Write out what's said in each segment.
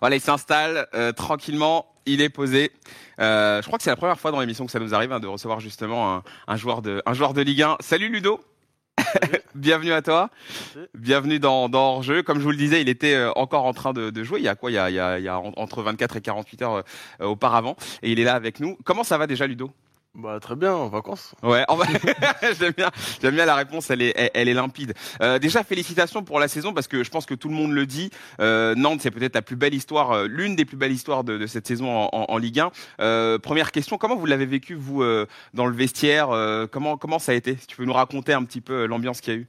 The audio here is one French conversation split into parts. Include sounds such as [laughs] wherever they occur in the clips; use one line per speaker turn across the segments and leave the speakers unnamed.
Voilà, il s'installe euh, tranquillement, il est posé. Euh, je crois que c'est la première fois dans l'émission que ça nous arrive hein, de recevoir justement un, un joueur de, un joueur de Ligue 1. Salut Ludo [laughs] Bienvenue à toi.
Merci.
Bienvenue dans, dans Hors-jeu. Comme je vous le disais, il était euh, encore en train de, de jouer. Il y a quoi? Il y a, il y entre 24 et 48 heures euh, auparavant. Et il est là avec nous. Comment ça va déjà, Ludo?
Bah très bien, en vacances.
Ouais, en [laughs] j'aime bien, j'aime bien la réponse, elle est, elle, est limpide. Euh, déjà, félicitations pour la saison parce que je pense que tout le monde le dit. Euh, Nantes, c'est peut-être la plus belle histoire, euh, l'une des plus belles histoires de, de cette saison en, en- en Ligue 1. Euh, première question, comment vous l'avez vécu vous dans le vestiaire Comment comment ça a été? Si tu peux nous raconter un petit peu l'ambiance qu'il y a eu.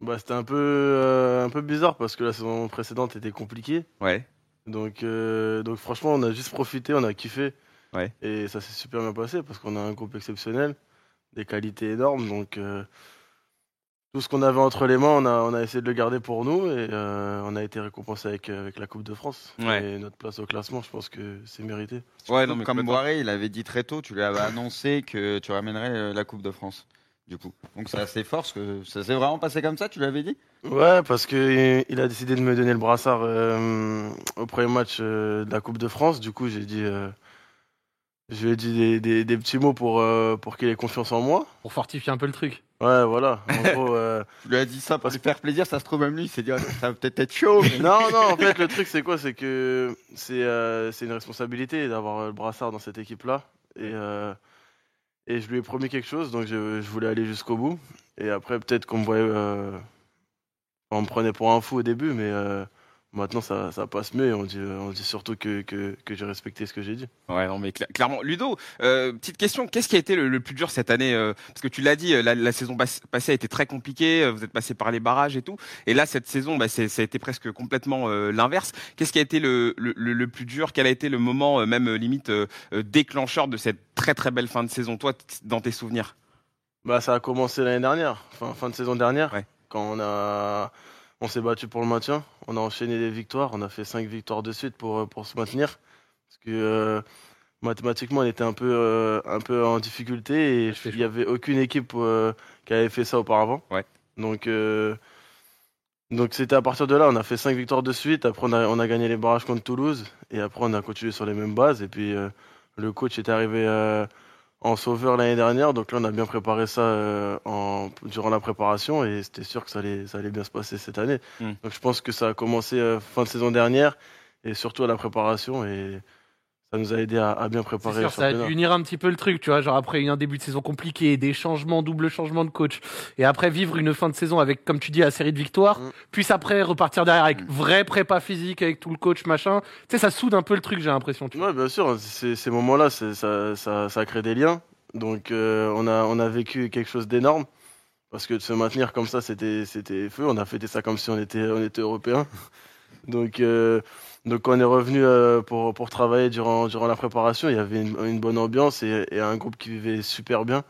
Bah c'était un peu un peu bizarre parce que la saison précédente était compliquée.
Ouais.
Donc donc franchement, on a juste profité, on a kiffé.
Ouais.
Et ça s'est super bien passé parce qu'on a un groupe exceptionnel, des qualités énormes. Donc euh, tout ce qu'on avait entre les mains, on a, on a essayé de le garder pour nous et euh, on a été récompensé avec, euh, avec la Coupe de France.
Ouais.
Et notre place au classement, je pense que c'est mérité.
Ouais, mais
Comme. Boiré, il avait dit très tôt, tu lui avais annoncé que tu ramènerais la Coupe de France. Du coup, donc c'est assez fort, parce que ça s'est vraiment passé comme ça, tu l'avais dit?
Ouais, parce que il a décidé de me donner le brassard euh, au premier match euh, de la Coupe de France. Du coup, j'ai dit, euh, je lui ai dit des, des- des petits mots pour, euh, pour qu'il ait confiance en moi.
Pour fortifier un peu le truc.
Ouais, voilà. En [laughs] gros, euh,
Tu lui as dit ça pour lui faire plaisir, ça se trouve même lui, il s'est dit, Ah, ça va peut-être être chaud. mais-
non, non. En fait, le truc, c'est quoi? C'est que c'est euh, c'est une responsabilité d'avoir le brassard dans cette équipe-là. Et euh, et je lui ai promis quelque chose, donc je, je voulais aller jusqu'au bout. Et après, peut-être qu'on me voyait, euh, on me prenait pour un fou au début, mais euh, maintenant ça, ça passe mieux. On dit, on dit surtout que, que, que j'ai respecté ce que j'ai dit.
Ouais, non, mais cla- clairement. Ludo, euh, petite question, qu'est-ce qui a été le, le plus dur cette année euh, Parce que tu l'as dit, euh, la, la saison passée a été très compliquée, euh, vous êtes passé par les barrages et tout. Et là, cette saison, bah, ça a été presque complètement euh, l'inverse. Qu'est-ce qui a été le, le, plus dur? Quel a été le moment, même limite, déclencheur de cette très très belle fin de saison, toi, dans tes souvenirs?
Bah, ça a commencé l'année dernière, fin, fin de saison dernière,
Ouais.
quand on a, on s'est battu pour le maintien. On a enchaîné les victoires. On a fait cinq victoires de suite pour, euh, pour se maintenir. Parce que euh, mathématiquement, on était un peu, euh, un peu en difficulté et il n'y avait aucune équipe euh, qui avait fait ça auparavant.
Ouais.
Donc, donc c'était à partir de là. On a fait cinq victoires de suite. Après, on a, on a gagné les barrages contre Toulouse. Et après, on a continué sur les mêmes bases. Et puis, le coach est arrivé. En sauveur l'année dernière. Donc là, on a bien préparé ça euh, en, durant la préparation et c'était sûr que ça allait, ça allait bien se passer cette année.
Mm.
Donc je pense que ça a commencé euh, fin de saison dernière et surtout à la préparation et ça nous a aidé à, à bien préparer
sûr, ça a
championnat.
dû unir un petit peu le truc, tu vois, genre après un début de saison compliqué, des changements, double changement de coach, et après vivre une fin de saison avec, comme tu dis, la série de victoires,
Mm.
puis après repartir derrière avec
Mm.
vrai prépa physique, avec tout le coach, machin. Tu sais, ça soude un peu le truc, j'ai l'impression.
Ouais, bien sûr, ces, moments-là, ça, ça, ça crée des liens. Donc euh, on, a, on a vécu quelque chose d'énorme. Parce que de se maintenir comme ça, c'était c'était feu. On a fêté ça comme si on était, on était européens. [laughs] Donc, euh, donc quand on est revenu euh, pour, pour travailler durant, durant la préparation, il y avait une, une bonne ambiance et, et un groupe qui vivait super bien.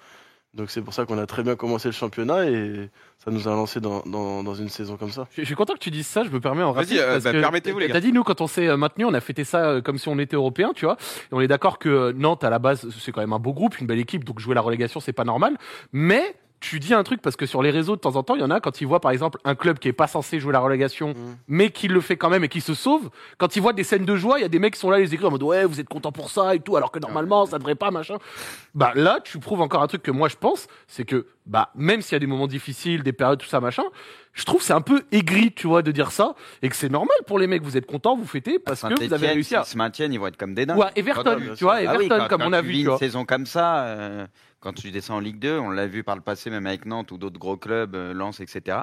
Donc c'est pour ça qu'on a très bien commencé le championnat et ça nous a lancé dans, dans, dans une saison comme ça.
Je je suis content que tu dises ça, je me permets en
Vas-y,
rapide.
euh,
parce
bah, permettez-vous, les
T'as
gars.
dit, nous, quand on s'est euh, maintenu, on a fêté ça euh, comme si on était européen, tu vois. Et on est d'accord que euh, Nantes, à la base, c'est quand même un beau groupe, une belle équipe, donc jouer la relégation, c'est pas normal. Mais tu dis un truc parce que sur les réseaux, de temps en temps, il y en a quand ils voient, par exemple, un club qui est pas censé jouer la relégation,
Mhm.
mais qui le fait quand même et qui se sauve. Quand ils voient des scènes de joie, il y a des mecs qui sont là, les écrits en mode ouais, vous êtes content pour ça et tout, alors que normalement, ça devrait pas, machin. Bah là, tu prouves encore un truc que moi je pense, c'est que bah même s'il y a des moments difficiles, des périodes, tout ça, machin, je trouve que c'est un peu aigri, tu vois, de dire ça et que c'est normal pour les mecs. Vous êtes contents, vous fêtez parce que vous avez réussi à.
s'ils se maintiennent, ils vont être comme des dingues.
Ouais, Everton, tu vois,
Ah
Everton,
oui, quand-
comme
quand
on a
tu
vu,
vis
tu
une saison comme ça, euh, quand tu descends en Ligue 2, on l'a vu par le passé, même avec Nantes ou d'autres gros clubs, euh, Lens, etc.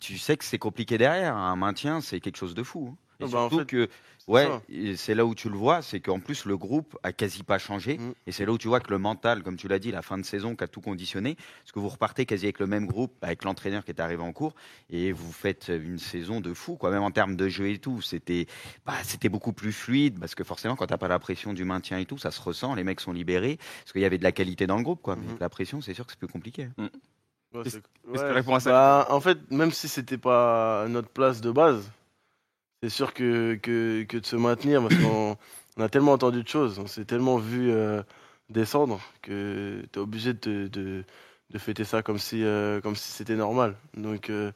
Tu sais que c'est compliqué derrière. Un maintien, c'est quelque chose de fou. hein. Et
Ah bah, en
surtout
fait,
que,
c'est
ouais, c'est là où tu le vois, c'est qu'en plus le groupe a quasi pas changé.
Mm.
Et c'est là où tu vois que le mental, comme tu l'as dit, la fin de saison qui a tout conditionné, parce que vous repartez quasi avec le même groupe, avec l'entraîneur qui est arrivé en cours, et vous faites une saison de fou, quoi. Même en termes de jeu et tout, c'était, bah, c'était beaucoup plus fluide, parce que forcément, quand t'as pas la pression du maintien et tout, ça se ressent, les mecs sont libérés, parce qu'il y avait de la qualité dans le groupe, quoi. Mais
Mhm.
avec la pression, c'est sûr que c'est plus compliqué.
Ouais,
que
ouais,
à ça
bah, En fait, même si c'était pas notre place de base, c'est sûr que, que, que de se maintenir, parce qu'on [coughs] on a tellement entendu de choses, on s'est tellement vu euh, descendre que tu es obligé de, de, de fêter ça comme si, euh, comme si c'était normal. Donc, euh,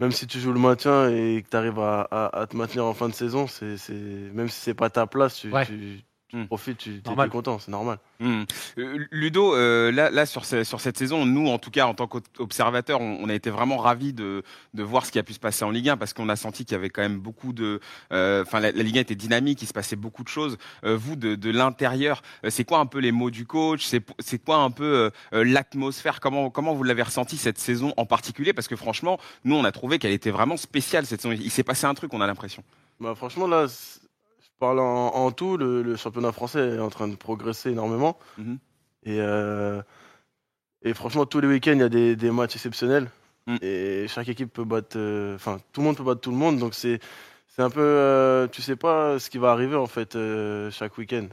même si tu joues le maintien et que tu arrives à, à- à te maintenir en fin de saison, c'est, même si c'est pas ta place, tu,
Ouais.
tu, tu
Hmm.
profites, tu es content, c'est normal.
Hmm. Euh, Ludo, euh, là, là sur, ce- sur cette saison, nous, en tout cas, en tant qu'observateurs, on, on a été vraiment ravis de, de voir ce qui a pu se passer en Ligue 1 parce qu'on a senti qu'il y avait quand même beaucoup de. euh, Enfin, la, la Ligue 1 était dynamique, il se passait beaucoup de choses. Euh, vous, de, de l'intérieur, c'est quoi un peu les mots du coach? C'est quoi un peu l'atmosphère? Comment, comment vous l'avez ressenti cette saison en particulier? Parce que franchement, nous, on a trouvé qu'elle était vraiment spéciale cette saison. Il s'est passé un truc, on a l'impression.
Bah, franchement, là, parle en, en tout, le, le championnat français est en train de progresser énormément.
Mhm.
Et, euh, et franchement, tous les week-ends, il y a des, des matchs exceptionnels.
Mm.
Et chaque équipe peut battre. euh, Enfin, tout le monde peut battre tout le monde. Donc, c'est c'est un peu. euh, tu sais pas ce qui va arriver, en fait, euh, chaque week-end.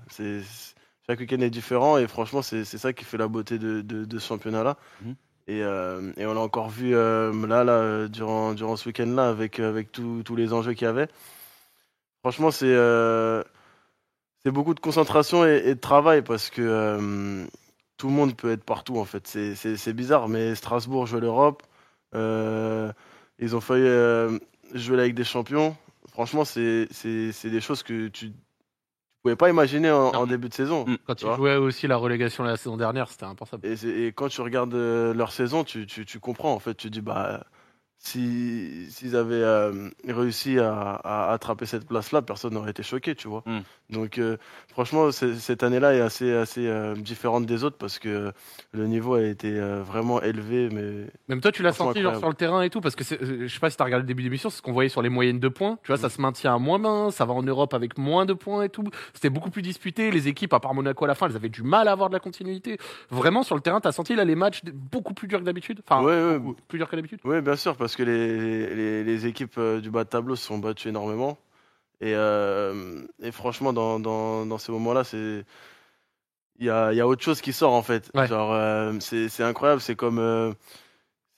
Chaque week-end est différent. Et franchement, c'est ça qui fait la beauté de, de, de ce championnat-là.
Mhm.
Et, euh, et on l'a encore vu euh, là, là, durant, durant ce week-end-là, avec, avec tous tous les enjeux qu'il y avait. Franchement, c'est euh, c'est beaucoup de concentration et, et de travail parce que euh, tout le monde peut être partout en fait. C'est- bizarre, mais Strasbourg joue l'Europe. euh, ils ont failli jouer avec des champions. Franchement, c'est des choses que tu ne pouvais pas imaginer en, début de saison.
Mm.
Quand
Tu
ils jouaient aussi la relégation la saison dernière, c'était impensable.
Et, et quand tu regardes leur saison, tu, tu, tu comprends en fait. Tu dis bah si s'ils avaient euh, réussi à, à attraper cette place-là, personne n'aurait été choqué, tu vois.
Mm.
Donc euh, franchement, cette année-là est assez assez euh, différente des autres parce que le niveau a été vraiment élevé, mais
Même toi, tu l'as senti genre, sur le terrain et tout, parce que je sais pas si t'as regardé le début d'émission, c'est ce qu'on voyait sur les moyennes de points. Tu vois, ça se maintient à moins 20, ça va en Europe avec moins de points et tout. C'était beaucoup plus disputé. Les équipes, à part Monaco à la fin, elles avaient du mal à avoir de la continuité. Vraiment, sur le terrain, t'as senti là les matchs beaucoup plus durs que d'habitude? Enfin,
Ouais,
plus durs que d'habitude?
Oui, bien sûr, parce que les, les, les équipes euh, du bas de tableau se sont battues énormément. Et, euh, et franchement, dans, dans, dans ces moments-là, c'est il y a, il y a autre chose qui sort en fait.
Ouais.
Euh, c'est incroyable. C'est comme, euh,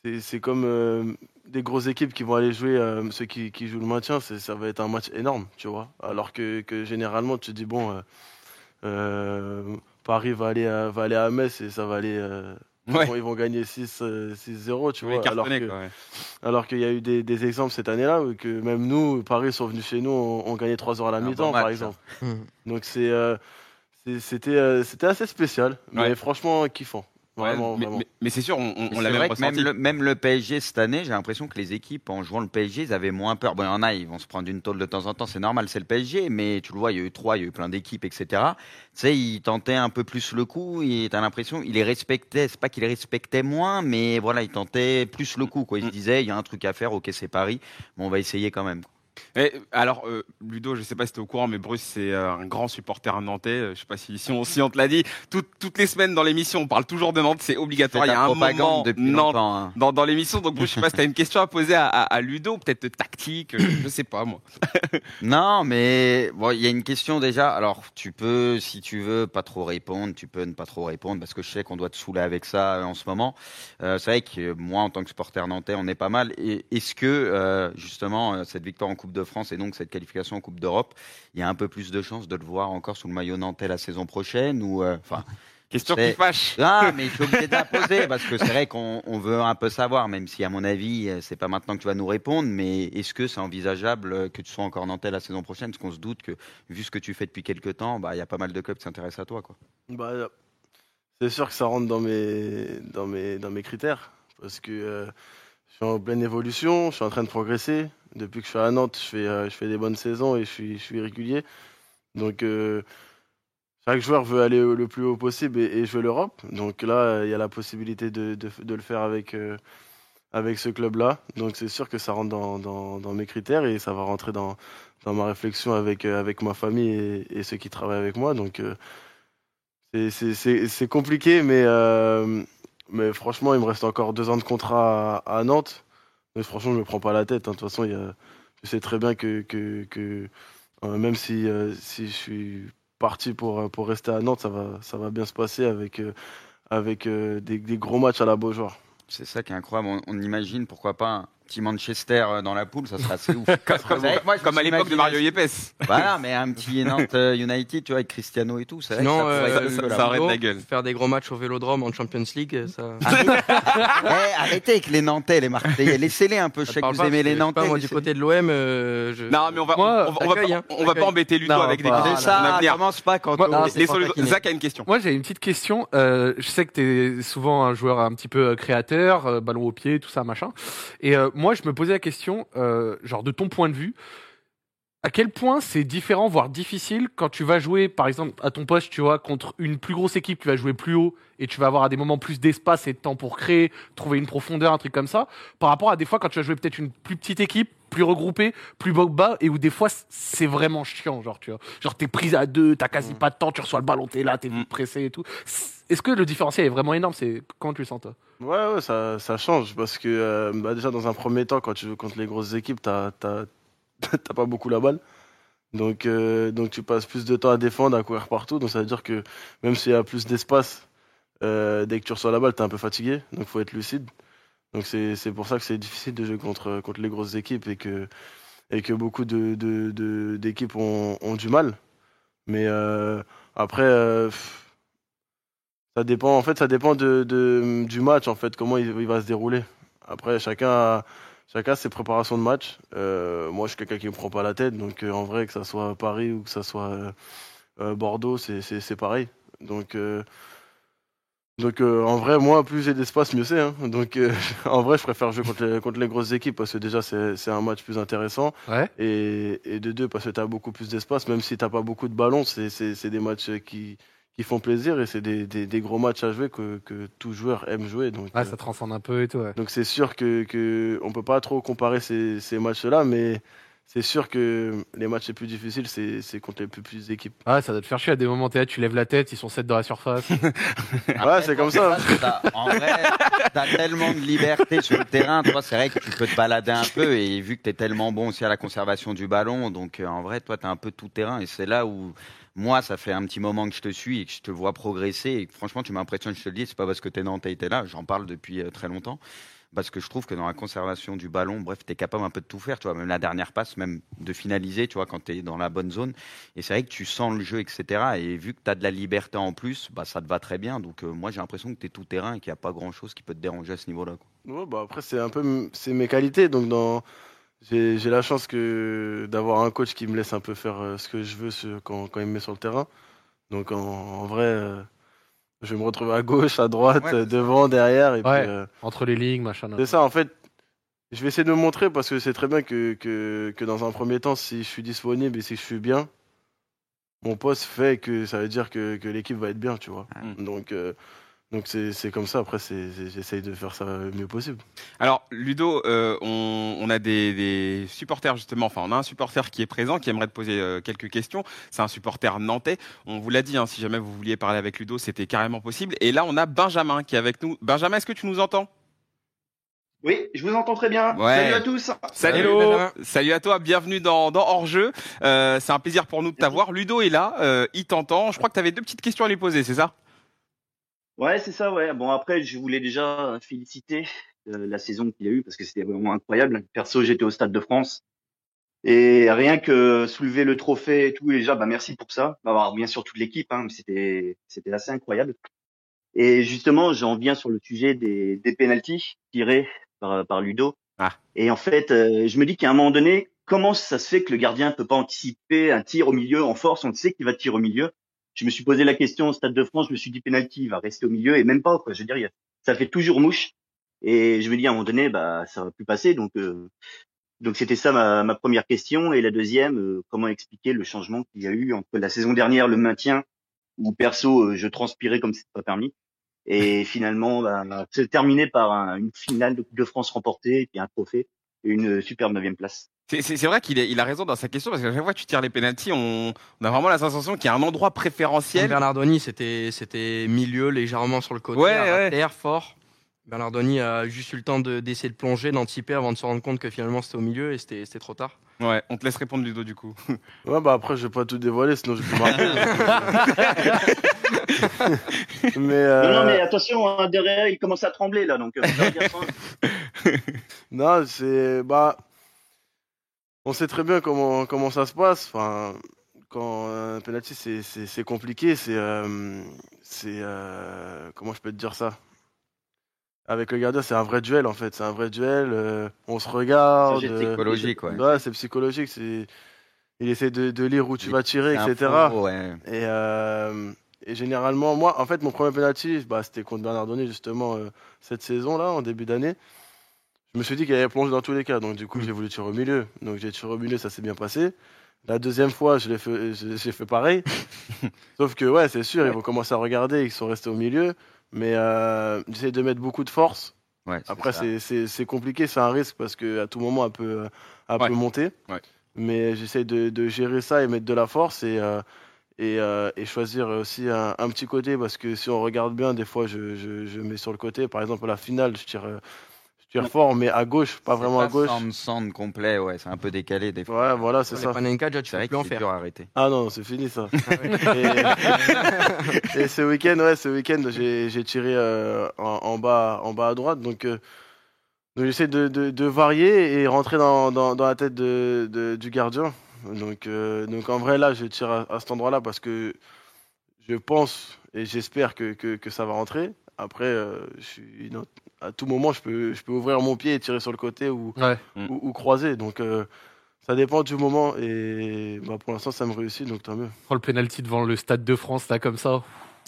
c'est c'est comme des grosses équipes qui vont aller jouer, ceux qui, qui jouent le maintien, ça va être un match énorme, tu vois. Alors que, que généralement, tu te dis, bon, Paris va aller, à, va aller à Metz et ça va aller.
Ouais.
Ils vont gagner 6, euh, 6-0, tu vois. Alors
quoi, ouais.
alors qu'il y a eu des, des exemples cette année-là, où que même nous, Paris sont venus chez nous, on, on gagnait 3 heures à la
bon
mi-temps, par exemple. [laughs] Donc c'est, euh, c'était, euh, c'était assez spécial, mais
Ouais.
franchement kiffant.
Ouais, mais,
vraiment.
mais- mais c'est sûr, on, on-
Mais
on
c'est
l'a
vrai
même
que
ressenti.
même le, même le PSG cette année, j'ai l'impression que les équipes, en jouant le PSG, ils avaient moins peur. Bon, il y en a, ils vont se prendre une tôle de temps en temps, c'est normal, c'est le PSG, mais tu le vois, il y a eu trois, il y a eu plein d'équipes, etc. Tu sais, ils tentaient un peu plus le coup, et t'as l'impression, ils les respectaient, c'est pas qu'ils les respectaient moins, mais voilà, ils tentaient plus le coup, quoi. Ils se
Mm.
disaient, il y a un truc à faire, ok, c'est Paris, mais on va essayer quand même.
Et, alors, euh, Ludo, je sais pas si tu es au courant, mais Bruce, c'est euh, un grand supporter nantais. Euh, Je sais pas si, si, on, si on te l'a dit. Toutes- toutes les semaines dans l'émission, on parle toujours de Nantes, c'est obligatoire. Il y a un moment Nantes
hein.
dans, dans l'émission. Donc, Bruce, je sais pas si tu as une question à poser à, à- à Ludo, peut-être tactique, je sais pas moi. [coughs]
Non, mais bon, il y a une question déjà. Alors, tu peux, si tu veux, pas trop répondre. Tu peux ne pas trop répondre parce que je sais qu'on doit te saouler avec ça en ce moment. Euh, c'est vrai que moi, en tant que supporter nantais, on est pas mal. Et est-ce que justement cette victoire en Coupe de France et donc cette qualification en Coupe d'Europe, il y a un peu plus de chances de le voir encore sous le maillot nantais la saison prochaine ou euh, enfin. [laughs]
Question qui fâche.
Ah, mais je suis [laughs] obligé de la poser parce que c'est vrai qu'on on veut un peu savoir, même si à mon avis, euh, c'est pas maintenant que tu vas nous répondre, mais est-ce que c'est envisageable euh, que tu sois encore nantais la saison prochaine? Parce qu'on se doute que, vu ce que tu fais depuis quelques temps, bah, il y a pas mal de clubs qui s'intéressent à toi. Quoi.
Bah, c'est sûr que ça rentre dans mes, dans mes, dans mes critères, parce que euh, je suis en pleine évolution, je suis en train de progresser. Depuis que je suis à Nantes, je fais, euh, des bonnes saisons et je suis, régulier. Donc, euh, chaque joueur veut aller le plus haut possible et, et jouer l'Europe. Donc là, il y a la possibilité de, le faire avec, euh, avec ce club-là. Donc c'est sûr que ça rentre dans, mes critères et ça va rentrer dans, ma réflexion avec, ma famille et, ceux qui travaillent avec moi. Donc c'est- compliqué, mais, franchement, il me reste encore deux ans de contrat à Nantes. Mais franchement, je me prends pas la tête. hein. De toute façon, y a- je sais très bien que, que, euh, même si, euh, si je suis parti pour, euh, pour rester à Nantes, ça va, ça va bien se passer avec, avec des, gros matchs à la Beaujoire.
C'est ça qui est incroyable. On, imagine pourquoi pas petit Manchester euh, dans la poule, ça serait assez ouf. [laughs]
Comme,
que moi,
comme à l'époque de Mario Yepes.
Voilà, mais un petit Nantes euh, United, tu vois, avec Cristiano et tout. C'est vrai que
Sinon,
ça
euh,
ça- ça- ça aurait de la gueule.
Faire des gros matchs au Vélodrome en Champions League, ça. [laughs]
Eh, arrêtez avec les Nantais, les Marseillais. Laissez-les un peu. Je sais que vous aimez les
que,
Nantais.
pas, moi, du côté de l'OM, euh, je...
Non, mais on va,
Moi,
on, on va,
hein,
on va pas embêter Ludo
Non,
avec des questions.
Ça, commence pas quand on-
non.
Zach a une question.
Moi, j'ai une petite question. Euh, je sais que tu es souvent un joueur un petit peu créateur, ballon au pied, tout ça, machin. Et moi, je me posais la question, euh, genre de ton point de vue, à quel point c'est différent, voire difficile, quand tu vas jouer, par exemple, à ton poste, tu vois, contre une plus grosse équipe, tu vas jouer plus haut et tu vas avoir à des moments plus d'espace et de temps pour créer, trouver une profondeur, un truc comme ça, par rapport à des fois quand tu vas jouer peut-être une plus petite équipe, plus regroupée, plus bas et où des fois c'est vraiment chiant, genre, tu vois. Genre, t'es prise à deux, t'as quasi pas de temps, tu reçois le ballon, t'es là, t'es
Mm.
pressé et tout. Est-ce que le différentiel est vraiment énorme? C'est Comment tu le sens, toi?
Ouais, ça, change parce que euh, bah, déjà dans un premier temps, quand tu joues contre les grosses équipes, [laughs] t'as pas beaucoup la balle. Donc, euh, donc tu passes plus de temps à défendre, à courir partout. Donc ça veut dire que même s'il y a plus d'espace, euh, dès que tu reçois la balle, t'es un peu fatigué. Donc faut être lucide. Donc c'est pour ça que c'est difficile de jouer contre, contre les grosses équipes et que, et que beaucoup de, de, de- d'équipes ont, ont du mal. Mais après, ça dépend. En fait, ça dépend de, de- du match en fait, comment il, il va se dérouler. Après, chacun a, chacun a ses préparations de match. Euh, moi, je suis quelqu'un qui me prend pas la tête, donc euh, en vrai, que ça soit Paris ou que ça soit euh, Bordeaux, c'est- pareil. Donc, donc en vrai, moi, plus j'ai d'espace, mieux c'est. hein. Donc, [laughs] en vrai, je préfère jouer contre les, contre les grosses équipes parce que déjà, c'est un match plus intéressant.
Ouais.
Et, et de deux, parce que tu as beaucoup plus d'espace, même si tu pas beaucoup de ballons, c'est des matchs qui, qui font plaisir et c'est des, des, des gros matchs à jouer que, que tout joueur aime jouer. Donc,
Ouais,
euh,
ça transcende un peu et tout, ouais.
donc c'est sûr que, que on peut pas trop comparer ces, ces matchs-là, mais c'est sûr que les matchs les plus difficiles, c'est c'est contre les plus petites équipes.
Ouais, ça doit te faire chier à des moments, t'es là, tu lèves la tête, ils sont 7 dans la surface. [laughs]
ouais, c'est comme ça.
En vrai, t'as tellement de liberté sur le terrain. Toi, c'est vrai que tu peux te balader un peu. Et vu que t'es tellement bon aussi à la conservation du ballon, donc euh, en vrai, toi, t'as un peu tout terrain. Et c'est là où. Moi, ça fait un petit moment que je te suis et que je te vois progresser. Et franchement, tu m'impressionnes, je te le dis. C'est pas parce que t'es Nantais et t'es là. J'en parle depuis euh, très longtemps. Parce que je trouve que dans la conservation du ballon, bref, tu es capable un peu de tout faire, tu vois, même la dernière passe, même de finaliser, tu vois, quand tu es dans la bonne zone. Et c'est vrai que tu sens le jeu, etc. Et vu que tu as de la liberté en plus, bah, ça te va très bien. Donc, euh, moi, j'ai l'impression que tu es tout terrain et qu'il n'y a pas grand-chose qui peut te déranger à ce niveau-là.
Ouais, bah après, c'est un peu c'est mes qualités. Donc, dans... j'ai la chance que d'avoir un coach qui me laisse un peu faire euh, ce que je veux quand, quand il me met sur le terrain. Donc, en, en vrai, euh, je vais me retrouver à gauche, à droite,
Ouais, c'est ça.
devant, derrière. Et
Ouais.
puis, euh,
Entre les lignes, machin.
C'est ça, en fait. Je vais essayer de me montrer parce que c'est très bien que, que, que dans un premier temps, si je suis disponible et si je suis bien, mon poste fait que ça veut dire que, que l'équipe va être bien, tu vois. Donc, euh, donc c'est comme ça. Après, j'essaye de faire ça le mieux possible.
Alors, Ludo, euh, on, on a des, des supporters justement. Enfin, on a un supporter qui est présent, qui aimerait te poser euh, quelques questions. C'est un supporter nantais. On vous l'a dit, hein, si jamais vous vouliez parler avec Ludo, c'était carrément possible. Et là, on a Benjamin qui est avec nous. Benjamin, est-ce que tu nous entends?
Oui, je vous entends très bien.
Ouais.
Salut à tous.
Salut, Salut, à toi, bienvenue dans, dans Hors Jeu. Euh, c'est un plaisir pour nous de t'avoir. Ludo est là, euh, il t'entend. Je crois que tu avais deux petites questions à lui poser, c'est ça?
Ouais, c'est ça, ouais. Bon, après, je voulais déjà féliciter euh, la saison qu'il a eu parce que c'était vraiment incroyable. Perso, j'étais au Stade de France. Et rien que soulever le trophée et tout, et déjà, bah, merci pour ça. Bah, bien sûr, toute l'équipe, hein, mais c'était, c'était assez incroyable. Et justement, j'en viens sur le sujet des, des pénalties tirés par, par Ludo.
Ah.
Et en fait, euh, je me dis qu'à un moment donné, comment ça se fait que le gardien peut pas anticiper un tir au milieu en force? On sait qu'il va tirer au milieu. Je me suis posé la question au Stade de France, je me suis dit penalty, il va rester au milieu et même pas quoi. Je veux dire, ça fait toujours mouche. Et je me dis à un moment donné, bah ça va plus passer. Donc euh, donc c'était ça ma, ma première question et la deuxième, euh, comment expliquer le changement qu'il y a eu entre la saison dernière, le maintien où perso euh, je transpirais comme c'était pas permis et [laughs] finalement bah, se terminer par un- une finale de Coupe de France remportée et puis un trophée et une superbe neuvième place.
C'est- C'est c'est vrai qu'il est- il a raison dans sa question parce qu'à chaque fois que tu tires les pénalties, on, on a vraiment la sensation qu'il y a un endroit préférentiel.
Bernardoni, c'était c'était milieu, légèrement sur le côté,
Ouais,
à
ouais.
terre, fort. Bernardoni a juste eu le temps de- d'essayer de, plonger, d'anticiper avant de se rendre compte que finalement c'était au milieu et c'était c'était trop tard.
Ouais, on te laisse répondre Ludo du coup. [laughs]
Ouais, bah après, je vais pas tout dévoiler, sinon je peux marquer. [laughs] [laughs] mais,
Non,
euh,
non, mais attention, hein, derrière il commence à trembler là, donc euh.
Non, c'est bah, on sait très bien comment comment ça se passe. Enfin, quand un penalty c'est compliqué. C'est euh, c'est euh, comment je peux te dire ça? Avec le gardien, c'est un vrai duel en fait. C'est un vrai duel. euh, on se regarde.
C'est
Psychologique, ouais.
ouais, c'est psychologique. C'est il essaie de, de lire où tu
Il-
vas tirer,
C'est un
etc.
faux, ouais.
Et, euh, et généralement, moi, en fait, mon premier penalty, bah, c'était contre Bernardoni, justement, euh, cette saison-là, en début d'année. Je me suis dit qu'il allait plonger dans tous les cas. Donc, du coup, j'ai voulu tirer au milieu. Donc, j'ai tiré au milieu, ça s'est bien passé. La deuxième fois, je l'ai fait, j'ai j'ai fait pareil. [laughs] Sauf que, ouais, c'est sûr, ils vont commencer à regarder, ils sont restés au milieu. Mais euh, j'essaie de mettre beaucoup de force.
Ouais,
Après, c'est- compliqué, c'est un risque parce qu'à tout moment, elle peut, elle
Ouais.
peut monter.
Ouais.
Mais j'essaie de, de gérer ça et mettre de la force et, euh, et, euh, et choisir aussi un, un petit côté parce que si on regarde bien, des fois, je, je, je mets sur le côté. Par exemple, à la finale, je tire,
Ouais.
fort, mais à gauche, pas vraiment à gauche.
Sand, sand complet, ouais, c'est un peu décalé des fois.
Ouais, voilà, c'est
Les
ça.
Panenka, déjà, tu
C'est vrai
plus
que
en
c'est
faire.
dur à arrêter.
Ah non, c'est fini ça. [laughs] et, et ce week-end, ouais, ce week-end, j'ai j'ai tiré euh, en, en bas, en bas à droite, donc, euh, donc j'essaie de, de, de varier et rentrer dans, dans, dans la tête de, de- du gardien. Donc, euh, donc en vrai là, je tire à, à cet endroit-là parce que je pense et j'espère que, que, que ça va rentrer. Après, euh, je suis à tout moment, je peux, je peux ouvrir mon pied et tirer sur le côté ou,
Ouais.
ou, ou croiser. Donc euh, ça dépend du moment et bah, pour l'instant ça me réussit, donc tant mieux.
Oh, le penalty devant le Stade de France, là, comme ça.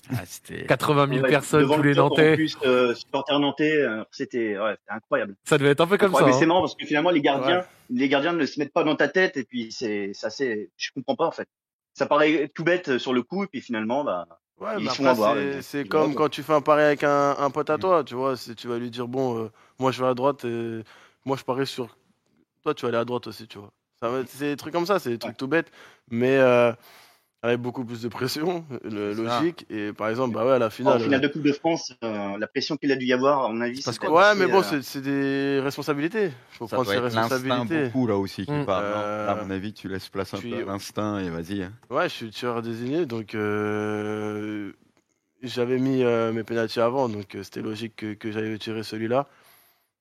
Ah, c'était
80 000
Ouais,
personnes, tous
le
les Nantais.
plus, euh, supporters nantais, euh, c'était ouais, incroyable.
Ça devait être un peu comme ça.
mais c'est marrant parce que finalement les gardiens, les gardiens ne se mettent pas dans ta tête et puis c'est ça c'est je comprends pas en fait. Ça paraît tout bête sur le coup et puis finalement bah
Ouais, mais après, c'est- comme quand tu fais un pari avec un, un pote à toi, tu vois, si tu vas lui dire, bon, euh, moi je vais à droite, et moi je parie sur toi, tu vas aller à droite aussi, tu vois. C'est des trucs comme ça, c'est des trucs tout bêtes, mais euh, avec beaucoup plus de pression, le-
C'est ça.
logique, et par exemple, bah ouais, à la
en
finale.
finale de Coupe de France, euh, la pression qu'il a dû y avoir à mon avis
Parce
c'était
Ouais, mais bon,
euh,
c'est des responsabilités. Faut
Ça
prendre
doit
ses
être l'instinct
responsabilités.
beaucoup là aussi qui
Mm.
parle.
Euh,
à mon avis, tu laisses place un peu à l'instinct et vas-y. hein.
Ouais, je suis tireur désigné, donc euh, j'avais mis euh, mes pénaltys avant, donc euh, c'était logique que, que j'allais tirer celui-là.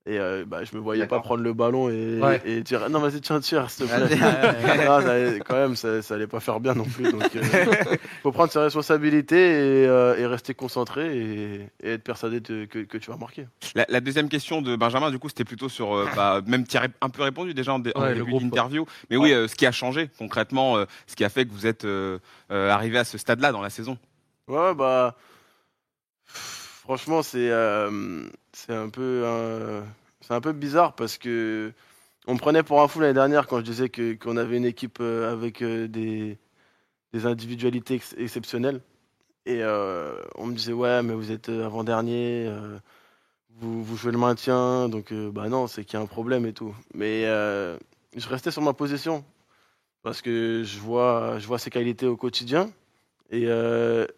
Et euh, bah, je me voyais pas prendre le ballon et,
Ouais.
et dire non vas-y tiens tire s'il te plaît.
Vas-y.
Non, ça allait- quand même ça, ça allait pas faire bien non plus. Donc euh, [laughs] faut prendre ses responsabilités et, euh, et rester concentré et, et être persuadé de- que, que tu vas marquer.
La, la deuxième question de Benjamin, du coup, c'était plutôt sur, euh, bah, même tu as un peu répondu déjà en, dé-
Ouais,
début
groupe,
d'interview, mais oui, euh, ce qui a changé concrètement, euh, ce qui a fait que vous êtes euh, euh, arrivé à ce stade-là dans la saison.
Ouais bah franchement c'est euh, c'est un peu euh, un peu bizarre parce que on me prenait pour un fou l'année dernière quand je disais que qu'on avait une équipe euh, avec euh, des des individualités ex- exceptionnelles. Et on me disait ouais mais vous êtes avant dernier vous, vous jouez le maintien donc bah non c'est qu'il y a un problème et tout. Mais je restais sur ma position parce que je vois je vois ses qualités au quotidien. Et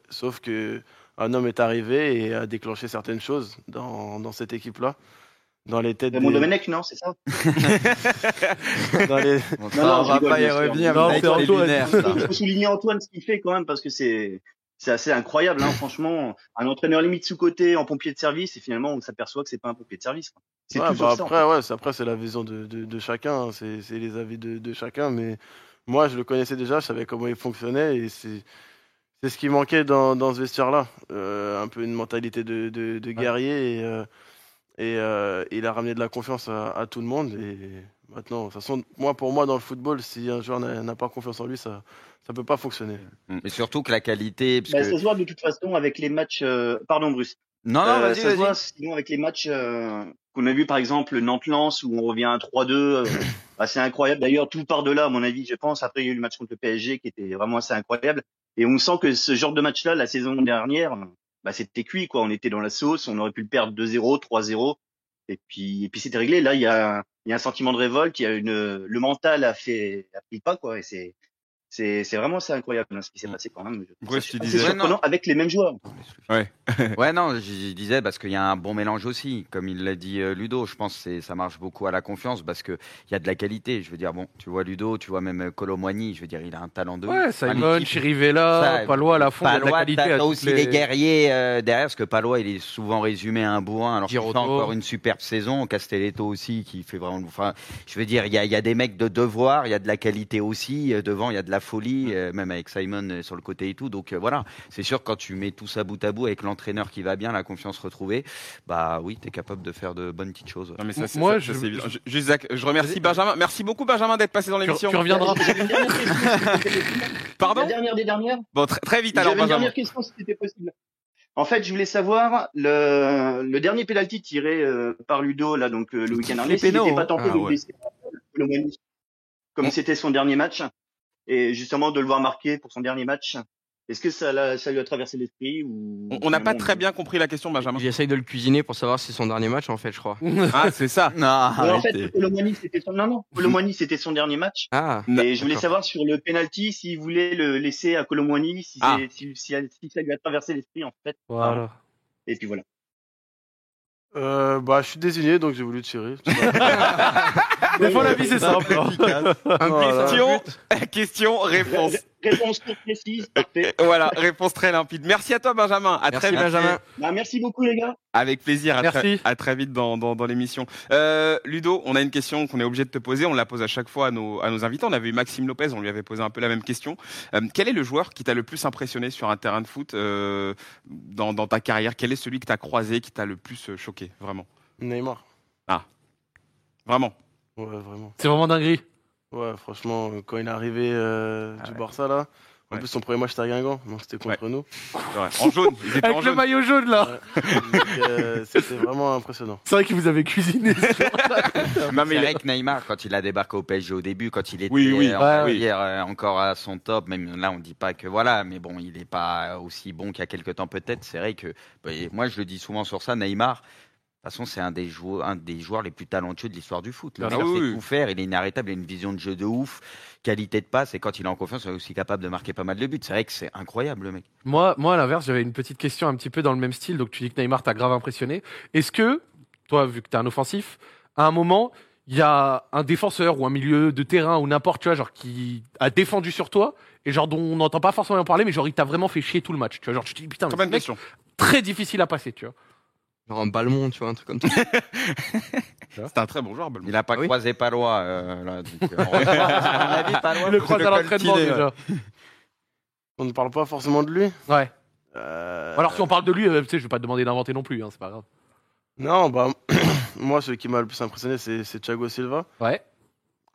sauf que un homme est arrivé et a déclenché certaines choses dans, dans cette équipe-là, dans les têtes
Raymond
des,
Domenech non c'est ça [laughs] [laughs]
dans les-
Non, non,
on va pas y revenir.
Non,
mais
c'est
c'est
Antoine.
Il faut souligner Antoine ce qu'il fait quand même parce que c'est c'est assez incroyable hein, franchement un entraîneur limite sous côté en pompier de service et finalement on s'aperçoit que c'est pas un pompier de service. quoi. C'est
Ouais,
toujours
bah
ça. en
après, ouais, c'est- après c'est la vision de, de, de chacun, hein, c'est c'est les avis de, de chacun, mais moi je le connaissais déjà, je savais comment il fonctionnait et c'est ce qui manquait dans, dans ce vestiaire-là, Euh, un peu une mentalité de, de, de guerrier et, euh, et euh, il a ramené de la confiance à, à tout le monde et maintenant, de toute façon, moi pour moi dans le football, si un joueur n'a pas confiance en lui, ça ça peut pas fonctionner.
Et surtout que la qualité. Parce
Bah,
que...
Ça se voit de toute façon avec les matchs. euh, Pardon Bruce.
Non, non,
Euh,
vas-y,
ça se voit sinon avec les matchs euh, qu'on a vu par exemple Nantes-Lens où on revient à 3-2. euh, [coughs] bah, c'est incroyable. D'ailleurs, tout part de là, à mon avis, je pense. Après, il y a eu le match contre le PSG qui était vraiment assez incroyable. Et on sent que ce genre de match-là, la saison dernière, bah, c'était cuit. quoi. On était dans la sauce. On aurait pu le perdre 2-0, 3-0. Et puis, et puis c'était réglé. Là, il y a, y a un sentiment de révolte. Il y a une, le mental a fait, a pris pas quoi. Et c'est, C'est c'est vraiment c'est incroyable hein, ce qui s'est passé quand même.
Ouais,
assez
disais-
surprenant
Ouais,
avec les mêmes joueurs.
Ouais, non, je je disais parce qu'il y a un bon mélange aussi, comme il l'a dit euh, Ludo. Je pense que ça marche beaucoup à la confiance parce qu'il y a de la qualité. Je veux dire, bon, tu vois Ludo, tu vois même euh, Colomwani, je veux dire, il a un talent de ouf.
Ouais, Simon, Chirivella, Palois à la fond, il
Palois,
qualité
t'as aussi les,
les...
guerriers euh, derrière, parce que Palois, il est souvent résumé à un bourrin, alors qu'il fait encore une superbe saison. Castelletto aussi, qui fait vraiment. Enfin, je veux dire, il y a, il y a des mecs de devoir, il y a de la qualité aussi. devant, il y a de la folie, euh, même avec Simon euh, sur le côté et tout. Donc euh, voilà, c'est sûr, quand tu mets tout ça bout à bout avec l'entraîneur qui va bien, la confiance retrouvée, bah oui, tu es capable de faire de bonnes petites choses.
Non, mais ça, c'est-
Moi,
ça,
je-
ça. Je- juste, Zach, je remercie Benjamin. Merci beaucoup, Benjamin, d'être passé dans
Tu,
l'émission.
tu reviendras. [laughs]
C'était possible.
Pardon
La dernière des dernières.
Bon, très, très vite alors,
J'avais une
Benjamin.
dernière question si c'était possible. En fait, je voulais savoir le, le dernier penalty tiré euh, par Ludo là donc euh, le week-end dernier,
Les
s'il n'était pas tenté
Ah,
de le
ouais.
comme c'était son dernier match? Et justement de le voir marquer pour son dernier match. Est-ce que ça, ça lui a traversé l'esprit ou
On- n'a pas très bien compris la question, Benjamin.
J'essaye de le cuisiner pour savoir si c'est son dernier match, en fait, je crois. [laughs]
Ah, c'est ça.
Non,
en fait, Colomani c'était son non non, Colomani c'était son dernier match.
Ah,
Et je voulais savoir sur le penalty s'il voulait le laisser à Colomani, si,
Ah.
si, si ça lui a traversé l'esprit en fait.
Voilà.
Et puis voilà.
Euh, bah, je suis désigné, donc j'ai voulu tirer. [laughs]
Des fois, la vie, c'est simple. hein.
Voilà.
Question, question, réponse.
Réponse très précise, parfait.
Voilà, réponse très limpide. Merci à toi, Benjamin. À
Merci,
très vite.
Benjamin.
Bah, merci beaucoup les gars.
Avec plaisir. À, très,
Merci.
à très vite dans, dans, dans l'émission. Euh, Ludo, on a une question qu'on est obligé de te poser. On la pose à chaque fois à nos, à nos invités. On avait eu Maxime Lopez, on lui avait posé un peu la même question. Euh, quel est le joueur qui t'a le plus impressionné sur un terrain de foot euh, dans, dans ta carrière? Quel est celui que t'as croisé, qui t'a le plus euh, choqué Vraiment?
Neymar.
Vraiment?
Ouais, vraiment.
C'est vraiment dinguerie.
Ouais, franchement, euh, quand il est arrivé euh,
Ah
du
ouais.
Barça, là, en
Ouais.
plus, son premier match, c'était à Guingamp, donc c'était contre nous.
C'est vrai. En jaune. Ils étaient en
Avec le
jaune.
maillot jaune, là.
Euh, [laughs] c'était vraiment impressionnant.
C'est vrai qu'il vous avait cuisiné. [laughs]
Non, mais
C'est vrai que Neymar, quand il a débarqué au PSG au début, quand il était
Oui, oui,
euh,
ouais,
oui.
euh, encore à son top, même là on dit pas que voilà, mais bon, il n'est pas aussi bon qu'il y a quelques temps peut-être. C'est vrai que bah, moi je le dis souvent sur ça, Neymar. De toute façon, c'est un des joueurs, un des joueurs les plus talentueux de l'histoire du foot. Le
Ah
mec
oui,
sait tout faire, il est inarrêtable, il a une vision de jeu de ouf, qualité de passe, et quand il est en confiance, il est aussi capable de marquer pas mal de buts. C'est vrai que c'est incroyable, le mec.
Moi, moi, à l'inverse, j'avais une petite question un petit peu dans le même style. Donc, tu dis que Neymar t'a grave impressionné. Est-ce que, toi, vu que t'es un offensif, à un moment, il y a un défenseur ou un milieu de terrain ou n'importe, tu vois, genre, qui a défendu sur toi et genre, dont on n'entend pas forcément parler, mais genre, il t'a vraiment fait chier tout le match. Tu vois, genre, tu te dis, putain, mais mec, très difficile à passer, tu vois?
Genre un ballon, tu vois, un truc comme ça. [laughs]
C'est un très bon joueur, Balmont.
Il n'a pas
Ah oui
croisé Palois. Euh, là, donc, euh, on [laughs] revoit, [laughs] à mon avis, Palois,
Il le croise à l'entraînement, déjà.
On ne parle pas forcément de lui.
Ouais.
Euh,
Alors, si on parle de lui, euh, tu sais, je vais pas te demander d'inventer non plus, hein, c'est pas grave.
Non, bah, [clears throat] moi, celui qui m'a le plus impressionné, c'est c'est Thiago Silva.
Ouais.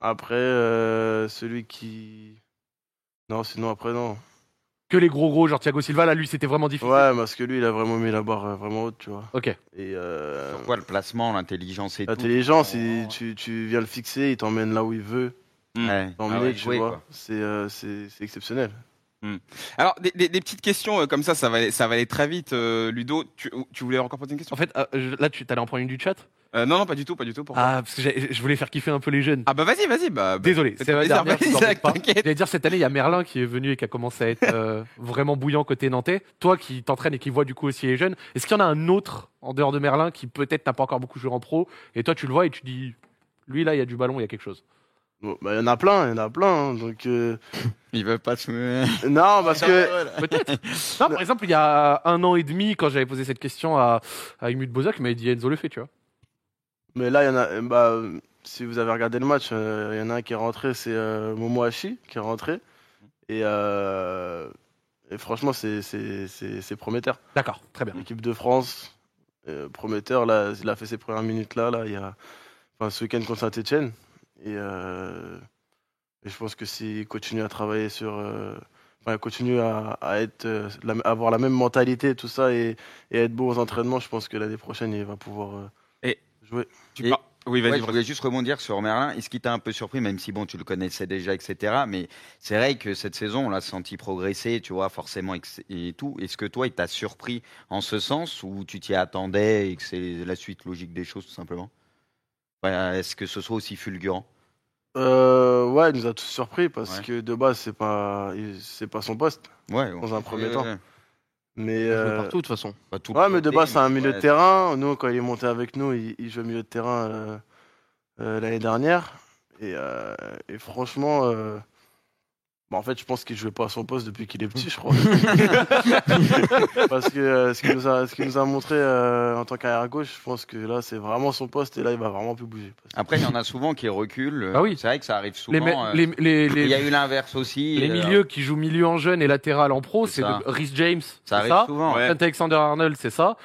Après, euh, celui qui. Non, sinon, après, non.
Que les gros gros, genre Thiago Silva, là, lui, c'était vraiment difficile.
Ouais, parce que lui, il a vraiment mis la barre euh, vraiment haute, tu vois.
Ok.
Et euh,
Sur quoi le placement, l'intelligence et tout.
l'intelligence, il- tu, tu viens le fixer, il t'emmène là où il veut.
Ouais.
T'emmener,
Ah ouais,
tu
jouer,
vois.
quoi.
C'est euh, c'est- c'est exceptionnel.
Alors, des, des- des petites questions euh, comme ça, ça va, aller- ça va aller très vite. euh, Ludo, tu, tu voulais encore poser une question?
En fait, euh, je- là, tu allais en prendre une du chat?
Euh, Non, non, pas du tout, pas du tout. Pourquoi
Ah, parce que j'ai- je voulais faire kiffer un peu les jeunes.
Ah bah vas-y, vas-y. Bah, bah,
Désolé, c'est la dernière. J'allais dire, cette année, il y a Merlin qui est venu et qui a commencé à être euh, vraiment bouillant côté nantais. Toi qui t'entraînes et qui vois du coup aussi les jeunes, est-ce qu'il y en a un autre en dehors de Merlin qui peut-être n'a pas encore beaucoup joué en pro et toi tu le vois et tu dis, lui là, il y a du ballon, il y a quelque chose?
Bon, bah, il y en a plein, il y en a plein. hein, donc, euh, [laughs]
Il veut pas se. [laughs]
Non, parce que. [laughs]
Peut-être. non, par exemple, il y a un an et demi, quand j'avais posé cette question à, à Imut Bozak, il m'avait dit Enzo le fait, tu vois.
Mais là, il y en a. Bah, si vous avez regardé le match, euh, il y en a un qui est rentré, c'est euh, Momo Hachi qui est rentré. Et, euh, et franchement, c'est- c'est c'est- c'est prometteur.
D'accord, très bien.
L'équipe de France, euh, prometteur, là, il a fait ses premières minutes là, là il y a, enfin, ce week-end contre Saint-Etienne. Et, euh, et je pense que s'il continue à travailler sur. euh, enfin, continue à, à être, euh, la- avoir la même mentalité, tout ça, et, et être beau aux entraînements, je pense que l'année prochaine, il va pouvoir
Et-. Tu
Et-
Oui, vas-y.
Ouais, je voulais juste rebondir sur Merlin. Est-ce qui t'a un peu surpris, même si bon, tu le connaissais déjà, etc. Mais c'est vrai que cette saison, on l'a senti progresser, tu vois, forcément et tout. Est-ce que toi, il t'a surpris en ce sens ou tu t'y attendais et que c'est la suite logique des choses, tout simplement? Ouais, Est-ce que ce soit aussi fulgurant?
Euh, ouais, il nous a tous surpris parce
Ouais.
que de base, c'est pas, c'est pas son poste.
Ouais,
Dans un premier temps.
Ouais.
Mais,
Il joue
euh,
partout de toute façon.
Tout
ouais, mais de base, c'est un milieu
ouais.
de terrain. Nous, quand il est monté avec nous, il, il jouait milieu de terrain euh, euh, l'année dernière. Et, euh, et franchement, euh, bah, en fait, je pense qu'il jouait pas à son poste depuis qu'il est petit, je crois. [laughs] Parce que euh, ce qu'il nous a, ce qu'il nous a montré euh, en tant qu'arrière gauche, je pense que là, c'est vraiment son poste et là, il va vraiment plus bouger.
Après, il y en a souvent qui reculent.
Ah oui.
C'est vrai que ça arrive
Les,
souvent.
me-
euh,
les, les, les-
Il y a eu l'inverse aussi.
les
euh,
milieux qui jouent milieu en jeune et latéral en pro,
C'est
c'est
ça.
de- Rhys James,
Ça
c'est
arrive
ça.
souvent.
Ouais.
Trent Alexander-Arnold, c'est ça.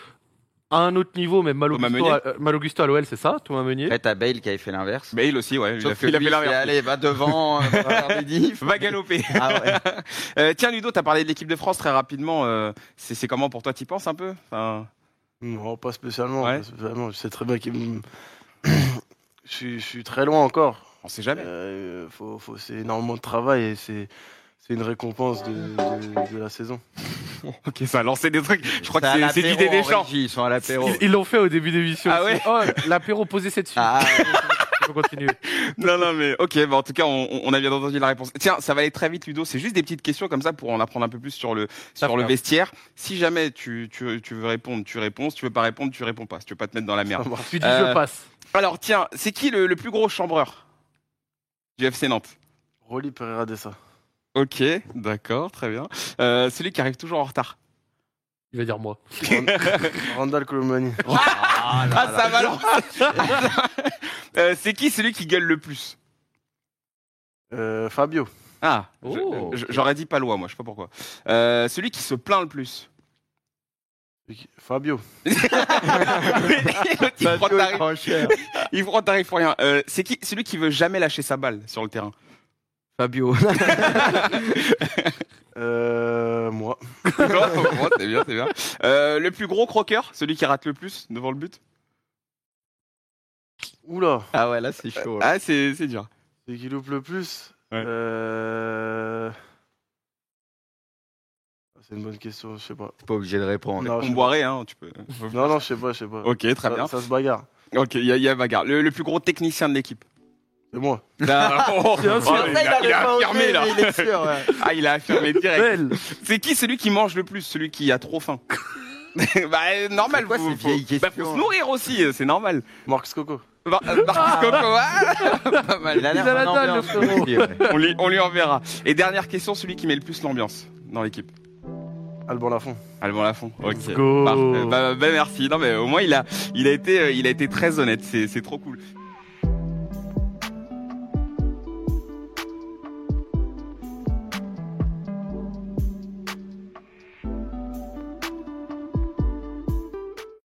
À un autre niveau, même Mal
Thomas
Augusto,
Meunier.
à, euh, à l'OL, c'est ça. Thomas Meunier?
Après, t'as Bale qui avait fait l'inverse.
Bale aussi, ouais. Il a
Sauf
fait,
que
il a fait l'inverse.
Allez, va devant, euh, [laughs] va
galoper.
Ah ouais. [laughs]
Euh, tiens, Ludo, t'as parlé de l'équipe de France très rapidement. euh, c'est comment pour toi T'y penses un peu? Enfin,
Non, pas spécialement.
Ouais.
pas spécialement. Je sais très bien qu'il me- [coughs] je, suis, je suis très loin encore.
On sait jamais.
Euh, faut, faut, c'est énormément de travail et c'est, c'est une récompense de, de, de la saison. [laughs]
Ok, ça a lancé des trucs. Je crois que c'est- l'idée des
régie, Ils sont à l'apéro.
Ils l'ont fait au début d'émission.
Ah
aussi.
ouais
Oh, l'apéro posé c'est dessus.
Ah, [laughs]
Il faut continuer.
Non, non, mais ok. Bah, en tout cas, on, on a bien entendu la réponse. Tiens, ça va aller très vite, Ludo. C'est juste des petites questions comme ça pour en apprendre un peu plus sur le
Ça
sur le vestiaire. Si jamais tu, tu, tu veux répondre, tu réponds. Si tu veux pas répondre, tu réponds pas. Si tu veux pas te mettre dans la merde.
Tu dis
Euh,
je passe.
Alors, tiens, c'est qui le, le plus gros chambreur du FC Nantes?
Rolly Pereira Dessa.
Ok, d'accord, très bien. Euh, celui qui arrive toujours en retard.
Il va dire moi. [laughs]
Randall Colomani.
ah,
Ah, ça balance [laughs] Euh, C'est qui celui qui gueule le plus?
Euh, Fabio.
Ah,
Oh.
je- j'aurais dit Palois, moi, je sais pas pourquoi. Euh, celui qui se plaint le plus.
Fabio. [laughs]
il prend tarif, il prend tarif pour rien. Euh, c'est qui celui qui veut jamais lâcher sa balle sur le terrain?
Fabio. [laughs]
Euh, moi. [laughs]
Bon, C'est bien, c'est bien. Euh, le plus gros croqueur, celui qui rate le plus devant le but.
Oula.
Ah ouais, là, c'est chaud. là.
Ah, c'est c'est dur.
C'est qui loupe le plus
Ouais.
Euh... C'est une bonne question, je sais pas.
T'es pas obligé de répondre.
Non, je
On boirait, hein, tu peux.
non, non, je sais pas, je sais pas.
Ok, très
ça,
bien.
ça se bagarre.
Ok, il y, a- il y a bagarre. Le, le plus gros technicien de l'équipe.
C'est moi.
Ah, [laughs] oh,
Bien sûr.
il, a, il a affirmé là. [laughs] Ah, il a affirmé direct. C'est qui celui qui mange le plus, celui qui a trop faim? [laughs] Bah euh, normal,
C'est quoi vieilles
faut- bah, faut se nourrir aussi, euh, c'est normal.
Marcus Coco.
Mar- euh, Marcus Coco, ah, pas mal.
Il a
Il a le
ouais.
On lui, on lui enverra. Et dernière question, celui qui met le plus l'ambiance dans l'équipe.
Alban Lafont.
Alban Lafont. Ok.
Let's go.
Parfait. Bah, bah, merci. Non mais au moins il a, il a été, il a été très honnête. C'est, c'est trop cool.